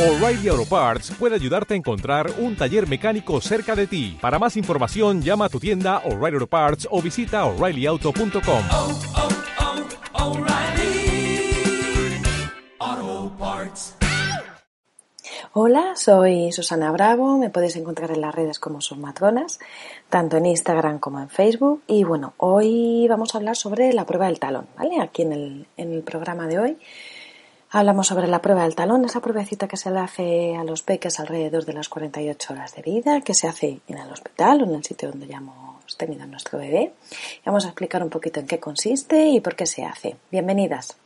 O'Reilly Auto Parts puede ayudarte a encontrar un taller mecánico cerca de ti. Para más información, llama a tu tienda O'Reilly Auto Parts o visita oreillyauto.com. oh, oh, Parts. Hola, soy Susana Bravo, me podéis encontrar en las redes como son matronas, tanto en Instagram como en Facebook. Y bueno, hoy vamos a hablar sobre la prueba del talón, ¿vale? Aquí en el, en el programa de hoy hablamos sobre la prueba del talón, esa pruebecita que se le hace a los peques alrededor de las 48 horas de vida, que se hace en el hospital o en el sitio donde ya hemos tenido a nuestro bebé. Y vamos a explicar un poquito en qué consiste y por qué se hace. Bienvenidas.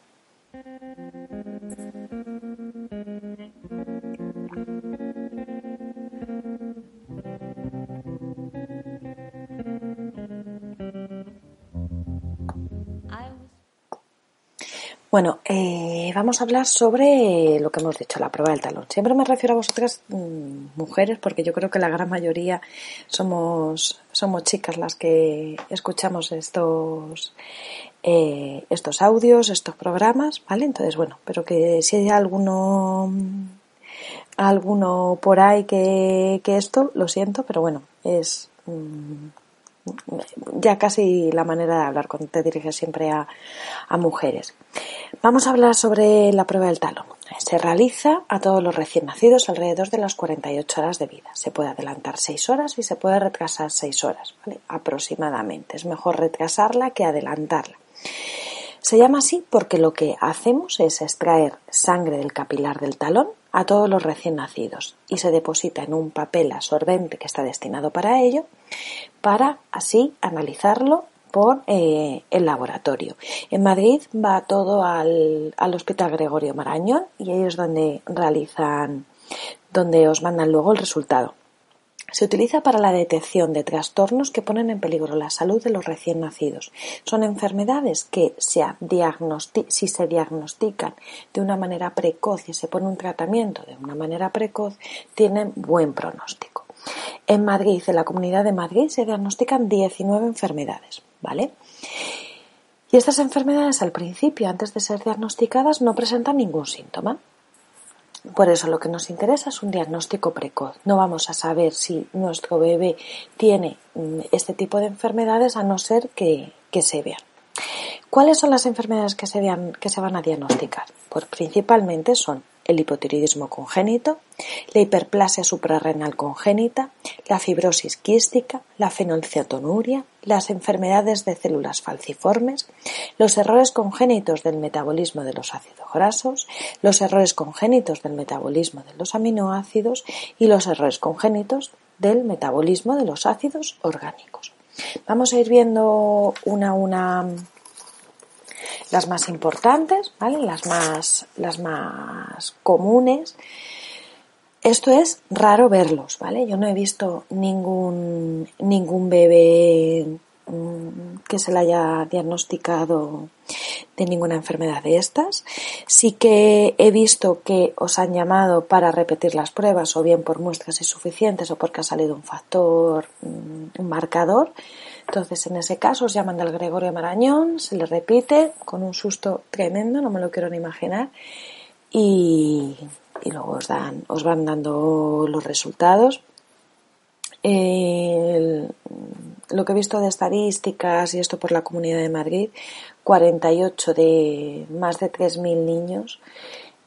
Bueno, eh, vamos a hablar sobre lo que hemos dicho, la prueba del talón. Siempre me refiero a vosotras mmm, mujeres porque yo creo que la gran mayoría somos, somos chicas las que escuchamos estos, eh, estos audios, estos programas, ¿vale? Entonces, bueno, pero que si hay alguno, alguno por ahí que, que esto, lo siento, pero bueno, es... Mmm, ya casi la manera de hablar cuando te diriges siempre a, mujeres. Vamos a hablar sobre la prueba del talón. Se realiza a todos los recién nacidos alrededor de las 48 horas de vida. Se puede adelantar 6 horas y se puede retrasar 6 horas, ¿vale? aproximadamente. Es mejor retrasarla que adelantarla. Se llama así porque lo que hacemos es extraer sangre del capilar del talón a todos los recién nacidos y se deposita en un papel absorbente que está destinado para ello para así analizarlo por eh, el laboratorio. En Madrid va todo al, al, Hospital Gregorio Marañón y ahí es donde realizan, donde os mandan luego el resultado. Se utiliza para la detección de trastornos que ponen en peligro la salud de los recién nacidos. Son enfermedades que si se diagnostican de una manera precoz y se pone un tratamiento de una manera precoz, tienen buen pronóstico. En Madrid, en la Comunidad de Madrid, se diagnostican 19 enfermedades, ¿vale? Y estas enfermedades al principio, antes de ser diagnosticadas, no presentan ningún síntoma. Por eso lo que nos interesa es un diagnóstico precoz. No vamos a saber si nuestro bebé tiene este tipo de enfermedades a no ser que, que se vean. ¿Cuáles son las enfermedades que se, vean, que se van a diagnosticar? Pues principalmente son el hipotiroidismo congénito, la hiperplasia suprarrenal congénita, la fibrosis quística, la fenilcetonuria, las enfermedades de células falciformes, los errores congénitos del metabolismo de los ácidos grasos, los errores congénitos del metabolismo de los aminoácidos y los errores congénitos del metabolismo de los ácidos orgánicos. Vamos a ir viendo una a una las más importantes, ¿vale? Las más, las más comunes. Esto es raro verlos, ¿vale? Yo no he visto ningún, ningún bebé mmm, que se le haya diagnosticado de ninguna enfermedad de estas. Sí que he visto que os han llamado para repetir las pruebas o bien por muestras insuficientes o porque ha salido un factor, mmm, un marcador. Entonces, en ese caso, os llaman del Gregorio Marañón, se le repite con un susto tremendo, no me lo quiero ni imaginar, y, luego os, dan, os van dando los resultados. Lo que he visto de estadísticas y esto por la Comunidad de Madrid, 48 de más de 3.000 niños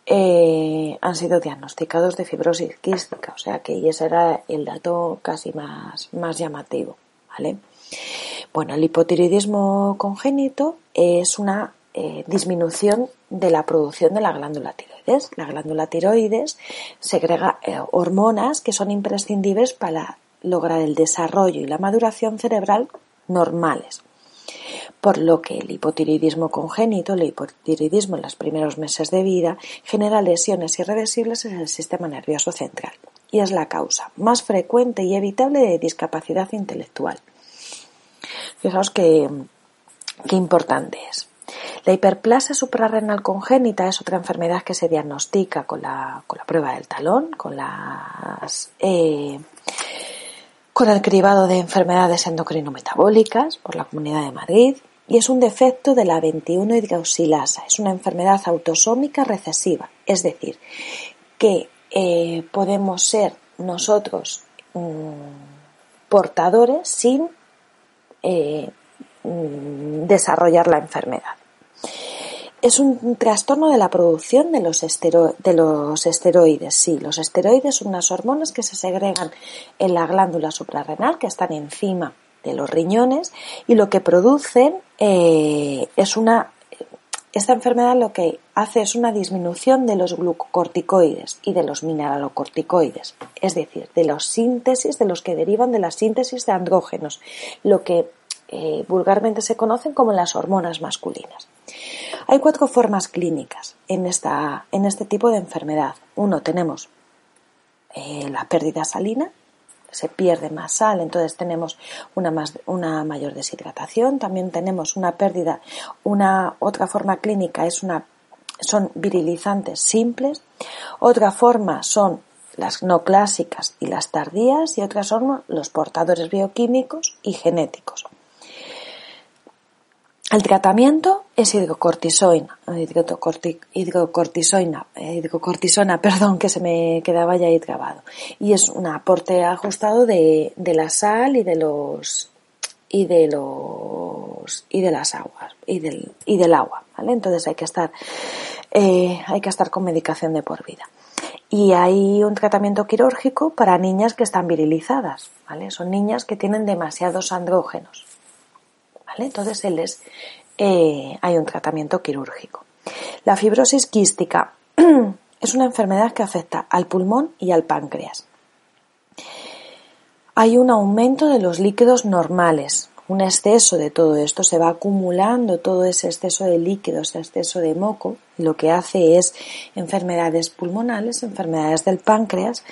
eh, han sido diagnosticados de fibrosis quística, o sea que ese era el dato casi más, más llamativo, Bueno, el hipotiroidismo congénito es una eh, disminución de la producción de la glándula tiroides. La glándula tiroides segrega eh, hormonas que son imprescindibles para lograr el desarrollo y la maduración cerebral normales. Por lo que el hipotiroidismo congénito, el hipotiroidismo en los primeros meses de vida, genera lesiones irreversibles en el sistema nervioso central y es la causa más frecuente y evitable de discapacidad intelectual. Fijaos que, qué importante es. La hiperplasia suprarrenal congénita es otra enfermedad que se diagnostica con la, con la prueba del talón, con las eh, con el cribado de enfermedades endocrinometabólicas por la Comunidad de Madrid y es un defecto de la 21 hidroxilasa. Es una enfermedad autosómica recesiva, es decir, que eh, podemos ser nosotros mm, portadores sin eh, mm, desarrollar la enfermedad. Es un trastorno de la producción de los, de los esteroides. Sí, los esteroides son unas hormonas que se segregan en la glándula suprarrenal, que están encima de los riñones, y lo que producen eh, es una esta enfermedad lo que hace es una disminución de los glucocorticoides y de los mineralocorticoides, es decir, de la síntesis, de los que derivan de la síntesis de andrógenos, lo que eh, vulgarmente se conocen como las hormonas masculinas. Hay cuatro formas clínicas en, esta, en este tipo de enfermedad. Uno, tenemos eh, la pérdida salina, se pierde más sal, entonces tenemos una, más, una mayor deshidratación, también tenemos una pérdida, una otra forma clínica es una, son virilizantes simples, otra forma son las no clásicas y las tardías y otra son los portadores bioquímicos y genéticos. El tratamiento es hidrocortisona, hidrocortisona, hidrocortisona, perdón, que se me quedaba ya ahí grabado. Y es un aporte ajustado de, de la sal y de los y de los y de las aguas y del y del agua, ¿vale? Entonces hay que estar eh, hay que estar con medicación de por vida. Y hay un tratamiento quirúrgico para niñas que están virilizadas, ¿vale? Son niñas que tienen demasiados andrógenos. Entonces eh, hay un tratamiento quirúrgico. La fibrosis quística es una enfermedad que afecta al pulmón y al páncreas. Hay un aumento de los líquidos normales, un exceso de todo esto, se va acumulando todo ese exceso de líquidos, ese exceso de moco, lo que hace es enfermedades pulmonales, enfermedades del páncreas,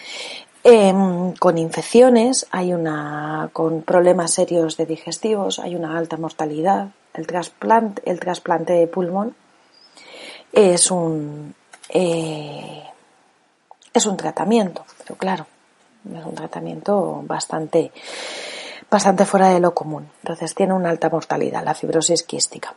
Em, con infecciones, hay una, con problemas serios de digestivos, hay una alta mortalidad. El trasplante, el trasplante de pulmón es un, eh, es un tratamiento, pero claro, es un tratamiento bastante, bastante fuera de lo común. Entonces tiene una alta mortalidad, la fibrosis quística.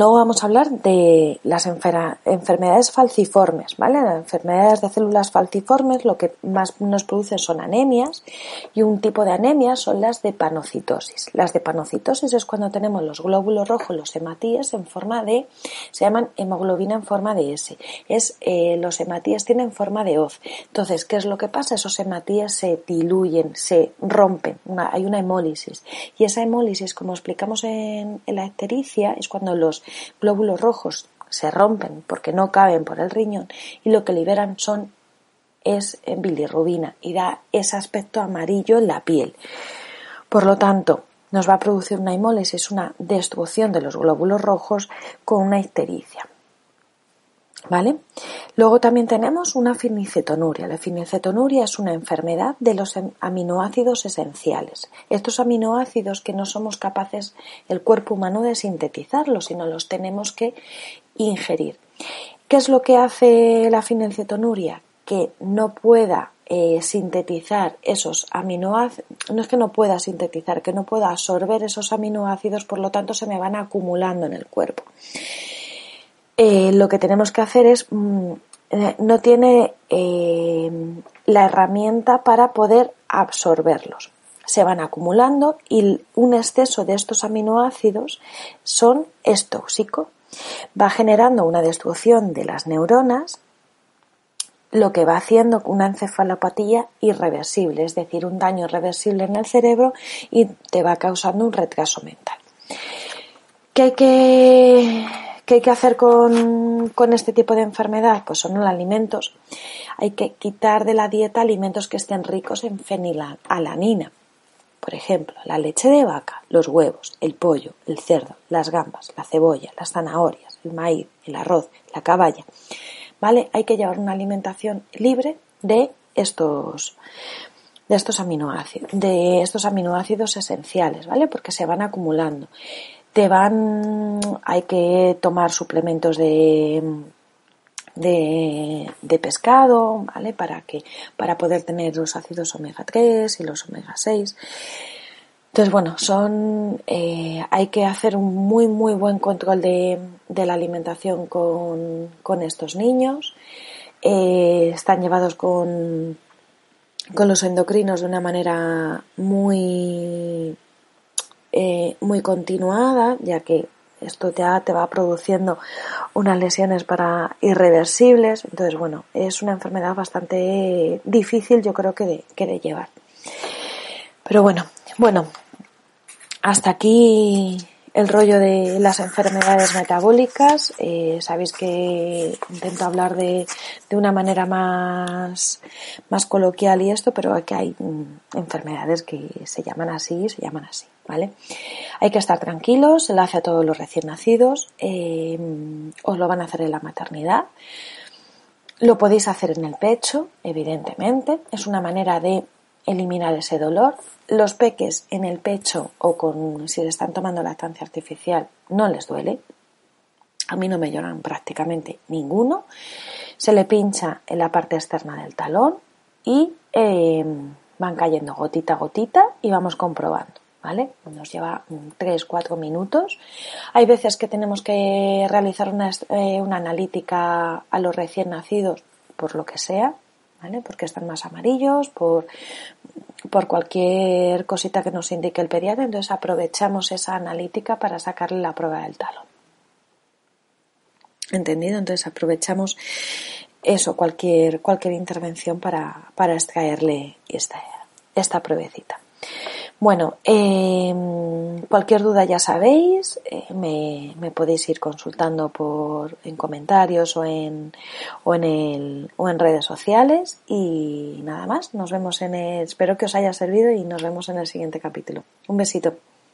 Luego vamos a hablar de las enfermedades falciformes, ¿vale? Las enfermedades de células falciformes lo que más nos producen son anemias y un tipo de anemias son las de panocitosis. Las de panocitosis es cuando tenemos los glóbulos rojos, los hematíes en forma de, se llaman hemoglobina en forma de S. Es, eh, los hematíes tienen forma de hoz. Entonces, ¿qué es lo que pasa? Esos hematíes se diluyen, se rompen, hay una hemólisis. Y esa hemólisis, como explicamos en, la ictericia, es cuando los glóbulos rojos se rompen porque no caben por el riñón y lo que liberan son es bilirrubina y da ese aspecto amarillo en la piel. Por lo tanto, nos va a producir una hemólisis, una destrucción de los glóbulos rojos con una ictericia. ¿Vale? Luego también tenemos una fenicetonuria. La fenicetonuria es una enfermedad de los aminoácidos esenciales. Estos aminoácidos que no somos capaces el cuerpo humano de sintetizarlos, sino los tenemos que ingerir. ¿Qué es lo que hace la fenicetonuria? Que no pueda eh, sintetizar esos aminoácidos, no es que no pueda sintetizar, que no pueda absorber esos aminoácidos, por lo tanto se me van acumulando en el cuerpo. Eh, lo que tenemos que hacer es, mm, eh, no tiene eh, la herramienta para poder absorberlos. Se van acumulando y un exceso de estos aminoácidos son, es tóxico. Va generando una destrucción de las neuronas, lo que va haciendo una encefalopatía irreversible, es decir, un daño irreversible en el cerebro y te va causando un retraso mental. ¿Qué hay que ¿Qué hay que hacer con, este tipo de enfermedad? Pues son los alimentos. Hay que quitar de la dieta alimentos que estén ricos en fenilalanina. Por ejemplo, la leche de vaca, los huevos, el pollo, el cerdo, las gambas, la cebolla, las zanahorias, el maíz, el arroz, la caballa. ¿Vale? Hay que llevar una alimentación libre de estos de estos aminoácidos, de estos aminoácidos esenciales, ¿vale? Porque se van acumulando te van, hay que tomar suplementos de, de, pescado, ¿vale? Para que, para poder tener los ácidos omega 3 y los omega 6. Entonces, bueno, son, eh, hay que hacer un muy, muy buen control de, de la alimentación con, con estos niños. eh, están llevados con, con los endocrinos de una manera muy, eh, muy continuada, ya que esto ya te va produciendo unas lesiones para irreversibles. Entonces, bueno, es una enfermedad bastante difícil, yo creo que de, que de llevar. Pero bueno, bueno, hasta aquí el rollo de las enfermedades metabólicas. Eh, sabéis que intento hablar de, de una manera más, más coloquial y esto, pero que hay mm, enfermedades que se llaman así, se llaman así, Hay que estar tranquilos, se lo hace a todos los recién nacidos, eh, os lo van a hacer en la maternidad. Lo podéis hacer en el pecho, evidentemente. Es una manera de eliminar ese dolor los peques en el pecho o con si le están tomando lactancia artificial no les duele. A mí no me lloran prácticamente ninguno. Se le pincha en la parte externa del talón y eh, van cayendo gotita a gotita y vamos comprobando. ¿Vale? Nos lleva 3-4 minutos. Hay veces que tenemos que realizar una, eh, una analítica a los recién nacidos por lo que sea, ¿vale? Porque están más amarillos, por, por cualquier cosita que nos indique el pediatra, entonces aprovechamos esa analítica para sacarle la prueba del talón. ¿Entendido? Entonces aprovechamos eso, cualquier, cualquier intervención para, para extraerle esta, esta pruebecita. Bueno, eh, cualquier duda ya sabéis, eh, me, me, podéis ir consultando por en comentarios o en o en el o en redes sociales y nada más. Nos vemos en el, espero que os haya servido y nos vemos en el siguiente capítulo. Un besito.